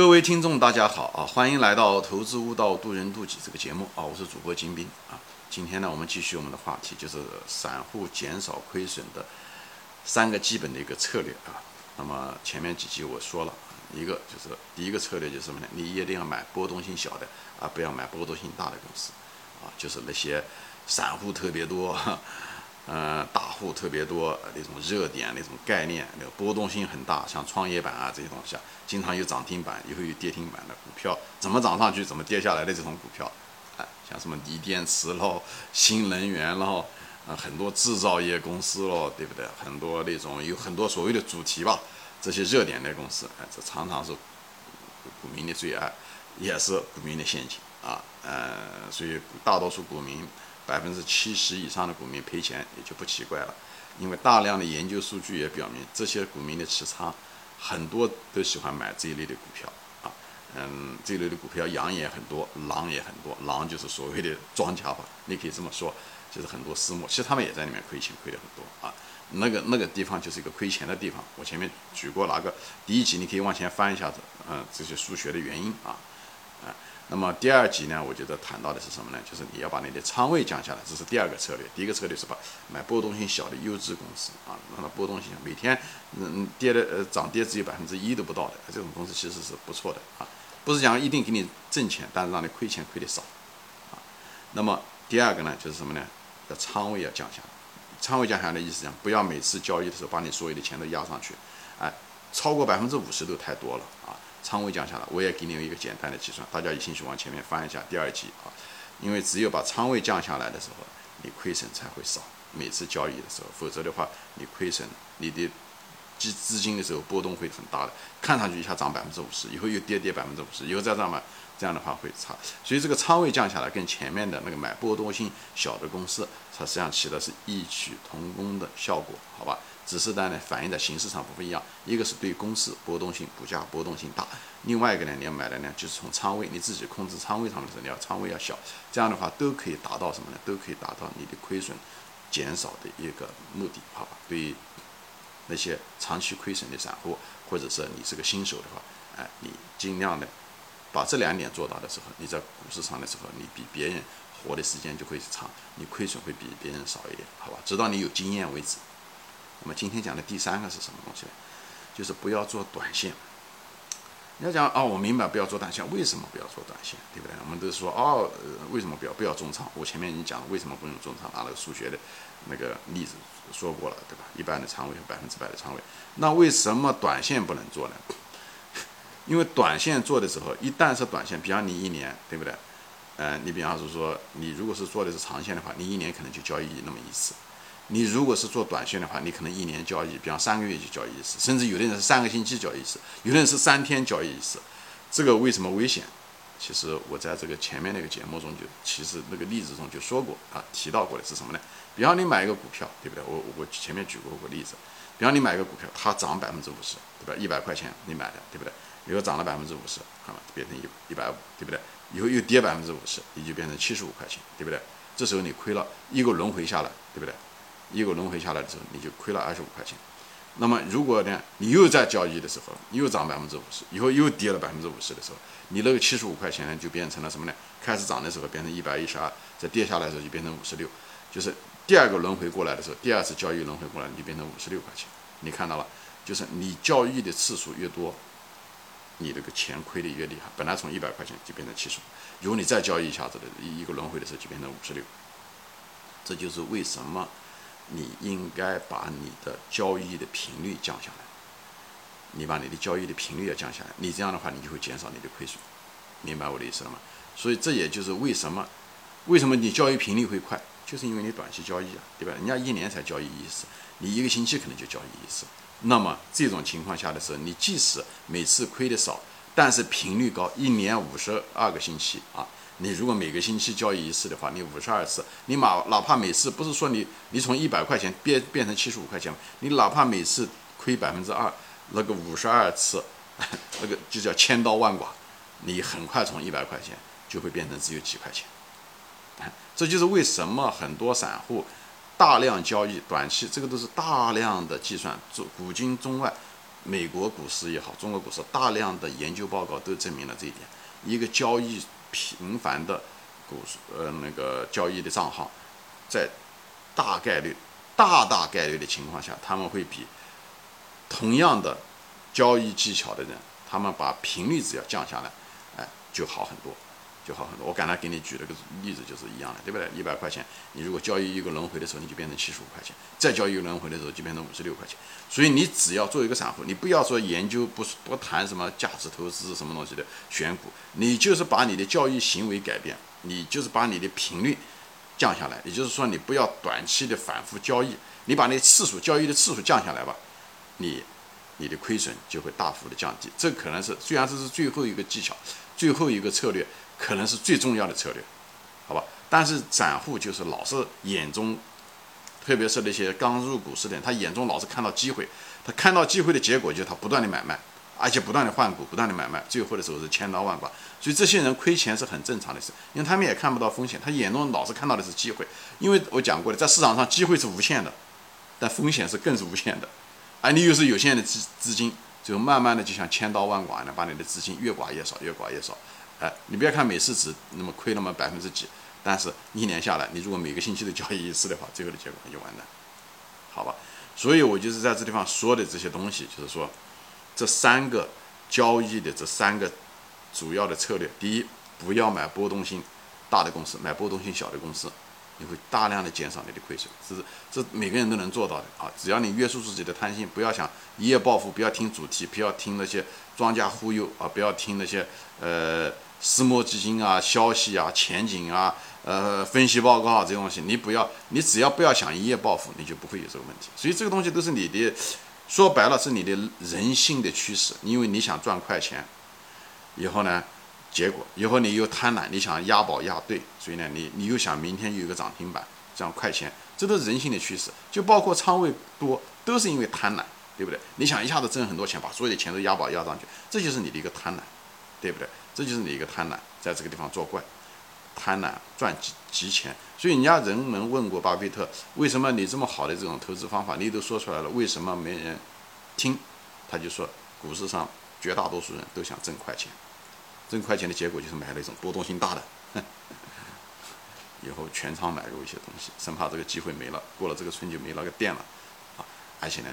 各位听众，大家好啊！欢迎来到《投资悟道，渡人渡己》这个节目啊！我是主播金兵啊。今天呢，我们继续我们的话题，就是散户减少亏损的三个基本的一个策略啊。那么前面几集我说了一个，就是第一个策略就是什么呢？你一定要买波动性小的啊，不要买波动性大的公司啊，就是那些散户特别多。嗯，大户特别多，那种热点、那种概念，那个波动性很大，像创业板啊这些东西啊，经常有涨停板，也会有跌停板的股票，怎么涨上去怎么跌下来的这种股票，哎，像什么锂电池喽、新能源喽，啊，很多制造业公司喽，对不对？很多那种有很多所谓的主题吧，这些热点的公司，哎，这常常是股民的最爱，也是股民的陷阱啊，呃，所以大多数股民。百分之七十以上的股民赔钱也就不奇怪了，因为大量的研究数据也表明，这些股民的持仓很多都喜欢买这一类的股票。啊，嗯，这一类的股票羊也很多，狼也很多，狼就是所谓的庄家吧，你可以这么说，就是很多私募，其实他们也在里面亏钱，亏的很多。啊，那个那个地方就是一个亏钱的地方，我前面举过哪个第一集，你可以往前翻一下子，嗯，这些数学的原因。啊。那么第二集呢，我觉得谈到的是什么呢？就是你要把你的仓位降下来，这是第二个策略。第一个策略是把买波动性小的优质公司啊，让它波动性每天嗯跌的呃涨跌只有百分之一都不到的这种公司其实是不错的啊，不是讲一定给你挣钱，但是让你亏钱亏的少啊。那么第二个呢，就是什么呢？要仓位要降下来，仓位降下来的意思讲，不要每次交易的时候把你所有的钱都压上去，哎，超过百分之五十都太多了啊。仓位降下来，我也给你一个简单的计算，大家有兴趣往前面翻一下第二集啊，因为只有把仓位降下来的时候，你亏损才会少。每次交易的时候，否则的话，你亏损，你的资资金的时候波动会很大的，看上去一下涨百分之五十，以后又跌跌百分之五十，以后再涨嘛，这样的话会差。所以这个仓位降下来，跟前面的那个买波动性小的公司，它实际上起的是异曲同工的效果，好吧？只是呢，反映在形式上不一样。一个是对公司波动性、股价波动性大；另外一个呢，你要买的呢，就是从仓位，你自己控制仓位上面的时候，你要仓位要小。这样的话，都可以达到什么呢？都可以达到你的亏损减少的一个目的，好吧？对于那些长期亏损的散户，或者是你是个新手的话，哎，你尽量的把这两点做到的时候，你在股市上的时候，你比别人活的时间就会长，你亏损会比别人少一点，好吧？直到你有经验为止。那么今天讲的第三个是什么东西呢？就是不要做短线。你要讲哦，我明白不要做短线，为什么不要做短线？对不对？我们都说哦，为什么不要不要重仓？我前面已经讲了为什么不用重仓，拿了个数学的那个例子说过了，对吧？一般的仓位和百分之百的仓位，那为什么短线不能做呢？因为短线做的时候，一旦是短线，比方你一年，对不对？嗯，你比方是说，你如果是做的是长线的话，你一年可能就交易那么一次。你如果是做短线的话，你可能一年交易，比方三个月就交易一次，甚至有的人是三个星期交易一次，有的人是三天交易一次。这个为什么危险？其实我在这个前面那个节目中就，其实那个例子中就说过啊，提到过的是什么呢？比方你买一个股票，对不对？我我前面举过个例子，比方你买一个股票，它涨百分之五十，对吧？一百块钱你买的，对不对？以后涨了百分之五十，好了，变成一一百五，对不对？以后又跌百分之五十，你就变成七十五块钱，对不对？这时候你亏了一个轮回下来，对不对？一个轮回下来的时候，你就亏了二十五块钱。那么如果呢，你又在交易的时候，又涨百分之五十，以后又跌了百分之五十的时候，你那个七十五块钱呢，就变成了什么呢？开始涨的时候变成一百一十二，再跌下来的时候就变成五十六，就是第二个轮回过来的时候，第二次交易轮回过来，你就变成五十六块钱。你看到了，就是你交易的次数越多，你这个钱亏的越厉害。本来从一百块钱就变成七十五，如果你再交易一下子的一个轮回的时候，就变成五十六。这就是为什么。你应该把你的交易的频率降下来，你把你的交易的频率要降下来，你这样的话，你就会减少你的亏损，明白我的意思了吗？所以这也就是为什么，为什么你交易频率会快，就是因为你短期交易啊，对吧？人家一年才交易一次，你一个星期可能就交易一次，那么这种情况下的时候，你即使每次亏的少，但是频率高，一年五十二个星期啊。你如果每个星期交易一次的话，你五十二次，你哪哪怕每次不是说你你从一百块钱变变成七十五块钱你哪怕每次亏百分之二，那个五十二次，那个就叫千刀万剐，你很快从一百块钱就会变成只有几块钱。这就是为什么很多散户大量交易短期，这个都是大量的计算，做古今中外美国股市也好，中国股市大量的研究报告都证明了这一点。一个交易频繁的股市，呃，那个交易的账号，在大概率、大大概率的情况下，他们会比同样的交易技巧的人，他们把频率只要降下来，哎，就好很多。就好很多。我刚才给你举了个例子，就是一样的，对不对？一百块钱，你如果交易一个轮回的时候，你就变成七十五块钱；再交易一个轮回的时候，就变成五十六块钱。所以你只要做一个散户，你不要说研究，不不谈什么价值投资什么东西的选股，你就是把你的交易行为改变，你就是把你的频率降下来。也就是说，你不要短期的反复交易，你把那次数交易的次数降下来吧，你你的亏损就会大幅的降低。这可能是虽然这是最后一个技巧，最后一个策略。可能是最重要的策略，好吧？但是散户就是老是眼中，特别是那些刚入股市的人，他眼中老是看到机会，他看到机会的结果就是他不断的买卖，而且不断的换股，不断的买卖，最后的时候是千刀万剐。所以这些人亏钱是很正常的事，因为他们也看不到风险，他眼中老是看到的是机会。因为我讲过的，在市场上机会是无限的，但风险是更是无限的，而你又是有限的资资金，就慢慢的就像千刀万剐的把你的资金越刮越少，越刮越少。哎，你不要看每次只那么亏那么百分之几，但是一年下来，你如果每个星期都交易一次的话，最后的结果就完蛋，好吧？所以我就是在这地方说的这些东西，就是说这三个交易的这三个主要的策略：第一，不要买波动性大的公司，买波动性小的公司，你会大量的减少你的亏损，这是这每个人都能做到的啊！只要你约束自己的贪心，不要想一夜暴富，不要听主题，不要听那些庄家忽悠啊，不要听那些呃。私募基金啊，消息啊，前景啊，呃，分析报告啊，这东西，你不要，你只要不要想一夜暴富，你就不会有这个问题。所以这个东西都是你的，说白了是你的人性的驱使。因为你想赚快钱，以后呢，结果以后你又贪婪，你想押宝押对，所以呢，你你又想明天有一个涨停板，这样快钱，这都是人性的驱使。就包括仓位多，都是因为贪婪，对不对？你想一下子挣很多钱，把所有的钱都押宝押上去，这就是你的一个贪婪，对不对？这就是你一个贪婪，在这个地方作怪，贪婪赚急急钱。所以人家人们问过巴菲特，为什么你这么好的这种投资方法，你都说出来了，为什么没人听？他就说，股市上绝大多数人都想挣快钱，挣快钱的结果就是买那种波动性大的，以后全仓买入一些东西，生怕这个机会没了，过了这个村就没那个店了，啊，而且呢，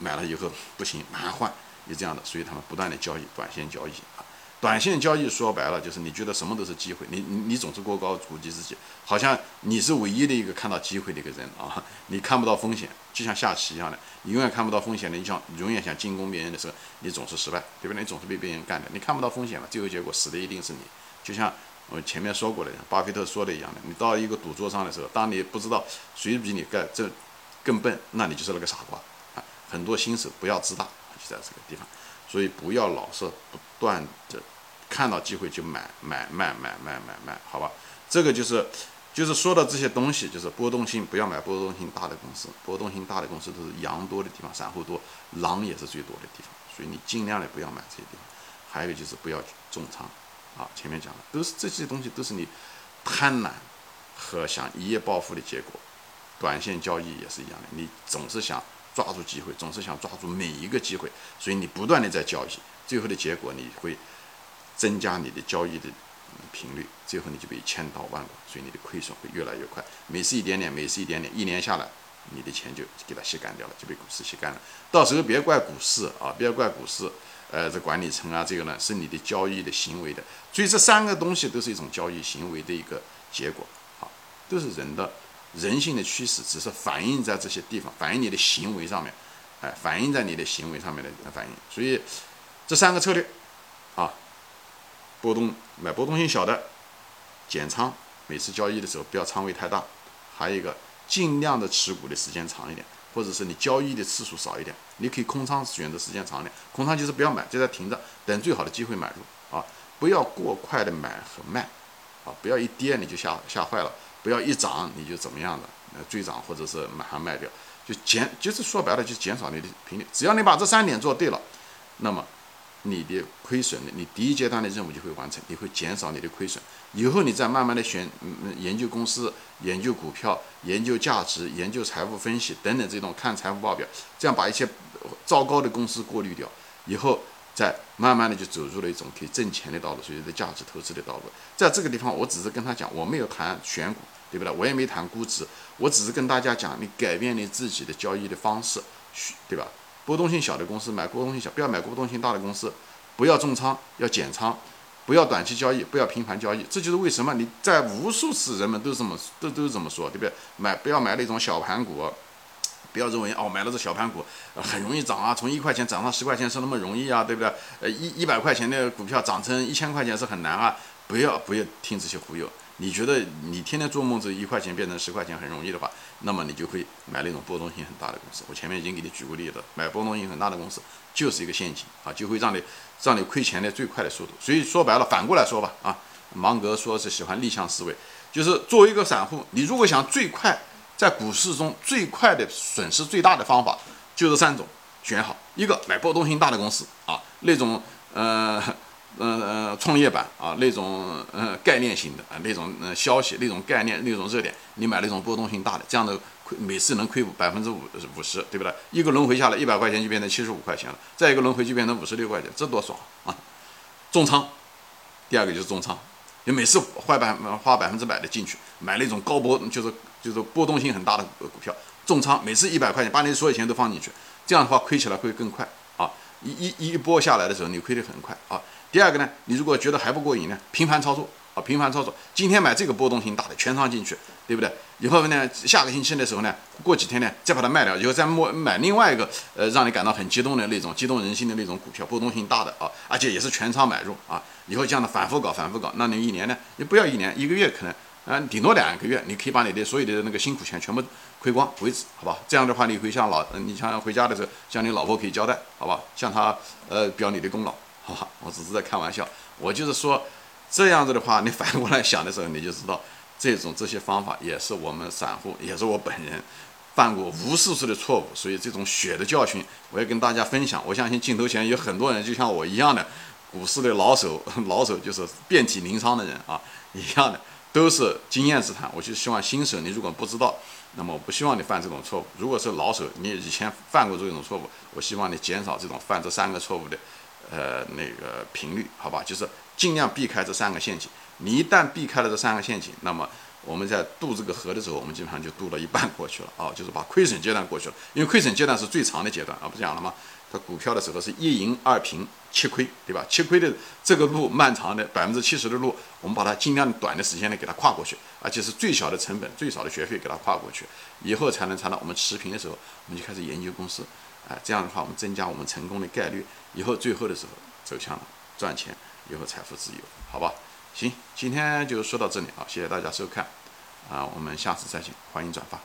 买了以后不行，马上换，就这样的，所以他们不断的交易，短线交易啊。短线交易说白了就是你觉得什么都是机会，你你你总是过高估计自己，好像你是唯一的一个看到机会的一个人啊，你看不到风险，就像下棋一样的，你永远看不到风险的，你想永远想进攻别人的时候，你总是失败，对不对？你总是被别人干的，你看不到风险了，最后结果死的一定是你。就像我前面说过的，巴菲特说的一样的，你到一个赌桌上的时候，当你不知道谁比你更这更笨，那你就是那个傻瓜啊！很多新手不要自大，就在这个地方。所以不要老是不断的看到机会就买买卖买卖买卖，好吧？这个就是就是说的这些东西，就是波动性不要买波动性大的公司，波动性大的公司都是羊多的地方，散户多，狼也是最多的地方，所以你尽量的不要买这些地方。还有就是不要重仓，啊，前面讲的都是这些东西都是你贪婪和想一夜暴富的结果。短线交易也是一样的，你总是想。抓住机会，总是想抓住每一个机会，所以你不断的在交易，最后的结果你会增加你的交易的频率，最后你就被千刀万剐，所以你的亏损会越来越快，每次一点点，每次一点点，一年下来，你的钱就给它吸干掉了，就被股市吸干了。到时候别怪股市啊，别怪股市，呃，这管理层啊，这个呢是你的交易的行为的，所以这三个东西都是一种交易行为的一个结果，好，都是人的。人性的趋势只是反映在这些地方，反映你的行为上面，哎，反映在你的行为上面的反应。所以这三个策略，波动买波动性小的，减仓，每次交易的时候不要仓位太大，还有一个尽量的持股的时间长一点，或者是你交易的次数少一点，你可以空仓选择时间长一点，空仓就是不要买，就在停着，等最好的机会买入啊，不要过快的买和卖，啊，不要一跌你就吓吓坏了。不要一涨你就怎么样的，呃，追涨或者是马上卖掉，就减，就是说白了就减少你的频率。只要你把这三点做对了，那么你的亏损的，你第一阶段的任务就会完成，你会减少你的亏损。以后你再慢慢的选，嗯，研究公司、研究股票、研究价值、研究财务分析等等这种看财务报表，这样把一些糟糕的公司过滤掉，以后再慢慢的就走入了一种可以挣钱的道路，所以的价值投资的道路。在这个地方，我只是跟他讲，我没有谈选股，对不对？我也没谈估值，我只是跟大家讲，你改变你自己的交易的方式，对吧？波动性小的公司买波动性小，不要买波动性大的公司，不要重仓，要减仓，不要短期交易，不要频繁交易。这就是为什么你在无数次人们都这么都都这么说，对不对？买不要买那种小盘股，不要认为哦买了这小盘股很容易涨啊，从一块钱涨到十块钱是那么容易啊，对不对？呃一一百块钱的股票涨成一千块钱是很难啊，不要不要听这些忽悠。你觉得你天天做梦这一块钱变成十块钱很容易的话，那么你就会买那种波动性很大的公司。我前面已经给你举过例子，买波动性很大的公司就是一个陷阱啊，就会让你让你亏钱的最快的速度。所以说白了，反过来说吧，啊，芒格说是喜欢逆向思维，就是作为一个散户，你如果想最快在股市中最快的损失最大的方法，就是三种，选好一个买波动性大的公司啊，那种呃。嗯嗯，创业板啊，那种嗯概念型的啊，那种嗯消息，那种概念，那种热点，你买那种波动性大的，这样的亏每次能亏百分之五五十，对不对？一个轮回下来，一百块钱就变成七十五块钱了，再一个轮回就变成五十六块钱，这多爽啊！重仓，第二个就是重仓，你每次坏百花百分之百的进去买那种高波，就是就是波动性很大的股票，重仓，每次一百块钱把你所有钱都放进去，这样的话亏起来会更快啊！一一一波下来的时候，你亏得很快啊！第二个呢，你如果觉得还不过瘾呢，频繁操作啊，频繁操作，今天买这个波动性大的全仓进去，对不对？以后呢，下个星期的时候呢，过几天呢，再把它卖掉，以后再摸买另外一个，呃，让你感到很激动的那种激动人心的那种股票，波动性大的啊，而且也是全仓买入啊，以后这样的反复搞，反复搞，那你一年呢，你不要一年，一个月可能，嗯，顶多两个月，你可以把你的所有的那个辛苦钱全部亏光为止，好吧？这样的话，你会向老，你像回家的时候，向你老婆可以交代，好吧？向她呃表你的功劳。好吧，我只是在开玩笑。我就是说，这样子的话，你反过来想的时候，你就知道，这种这些方法也是我们散户，也是我本人犯过无数次的错误。所以这种血的教训，我要跟大家分享。我相信镜头前有很多人就像我一样的，股市的老手，老手就是遍体鳞伤的人啊，一样的都是经验之谈。我就希望新手，你如果不知道，那么我不希望你犯这种错误。如果是老手，你以前犯过这种错误，我希望你减少这种犯这三个错误的。呃，那个频率，好吧，就是尽量避开这三个陷阱。你一旦避开了这三个陷阱，那么我们在渡这个河的时候，我们基本上就渡了一半过去了啊，就是把亏损阶段过去了。因为亏损阶段是最长的阶段啊，不讲了吗？它股票的时候是一赢二平七亏，对吧？七亏的这个路漫长的百分之七十的路，我们把它尽量短的时间内给它跨过去，而且是最小的成本、最少的学费给它跨过去，以后才能才到我们持平的时候，我们就开始研究公司。啊，这样的话，我们增加我们成功的概率，以后最后的时候走向赚钱，以后财富自由，好吧？行，今天就说到这里啊，谢谢大家收看，啊，我们下次再见，欢迎转发。